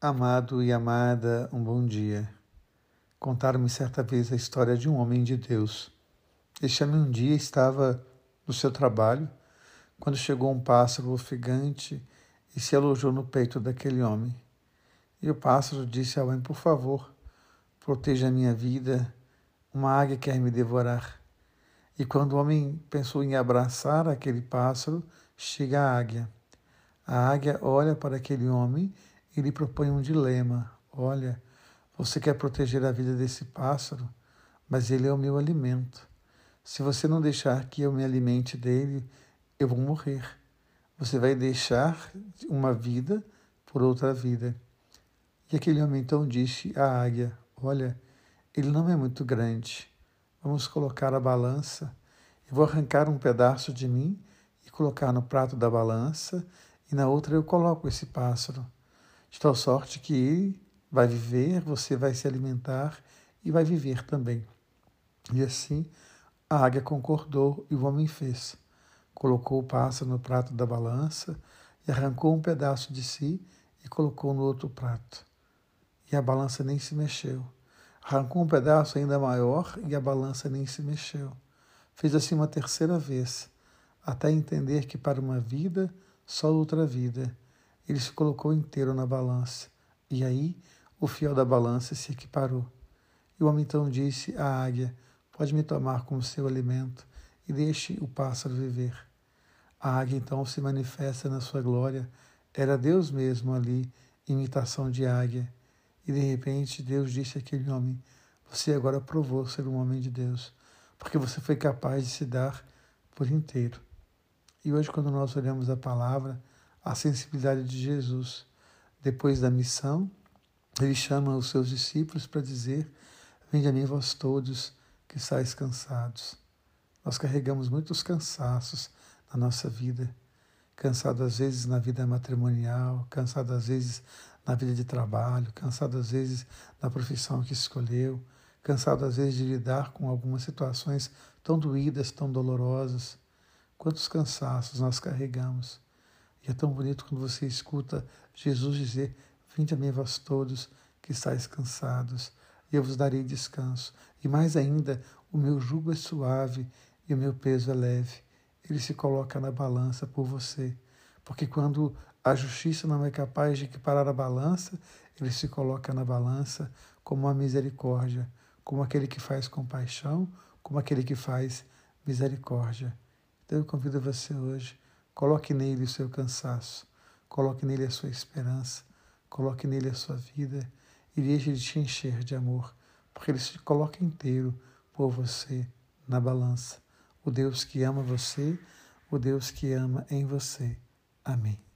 Amado e amada, um bom dia. Contaram-me certa vez a história de um homem de Deus. Este homem um dia estava no seu trabalho quando chegou um pássaro ofegante e se alojou no peito daquele homem. E o pássaro disse ao homem: Por favor, proteja a minha vida, uma águia quer me devorar. E quando o homem pensou em abraçar aquele pássaro, chega a águia. A águia olha para aquele homem e lhe propõe um dilema. Olha, você quer proteger a vida desse pássaro, mas ele é o meu alimento. Se você não deixar que eu me alimente dele, eu vou morrer. Você vai deixar uma vida por outra vida. E aquele homem então disse à águia: Olha, ele não é muito grande. Vamos colocar a balança. Eu vou arrancar um pedaço de mim e colocar no prato da balança, e na outra eu coloco esse pássaro. De tal sorte que ele vai viver, você vai se alimentar e vai viver também. E assim a águia concordou e o homem fez. Colocou o pássaro no prato da balança e arrancou um pedaço de si e colocou no outro prato. E a balança nem se mexeu. Arrancou um pedaço ainda maior e a balança nem se mexeu. Fez assim uma terceira vez, até entender que para uma vida, só outra vida. Ele se colocou inteiro na balança. E aí o fiel da balança se equiparou. E o homem então disse à águia: Pode me tomar como seu alimento e deixe o pássaro viver. A águia então se manifesta na sua glória. Era Deus mesmo ali, imitação de águia. E de repente Deus disse àquele homem: Você agora provou ser um homem de Deus, porque você foi capaz de se dar por inteiro. E hoje, quando nós olhamos a palavra, a sensibilidade de Jesus, depois da missão, ele chama os seus discípulos para dizer: Vinde a mim, vós todos que estáis cansados. Nós carregamos muitos cansaços na nossa vida. Cansado às vezes na vida matrimonial, cansado às vezes na vida de trabalho, cansado às vezes na profissão que escolheu, cansado às vezes de lidar com algumas situações tão doídas, tão dolorosas. Quantos cansaços nós carregamos. É tão bonito quando você escuta Jesus dizer: Vinde a mim, vós todos que estáis cansados, e eu vos darei descanso. E mais ainda, o meu jugo é suave e o meu peso é leve. Ele se coloca na balança por você. Porque quando a justiça não é capaz de equiparar a balança, ele se coloca na balança como a misericórdia, como aquele que faz compaixão, como aquele que faz misericórdia. Então eu convido você hoje, coloque nele o seu cansaço, coloque nele a sua esperança, Coloque nele a sua vida e deixe de te encher de amor, porque ele se coloca inteiro por você na balança. O Deus que ama você, o Deus que ama em você. Amém.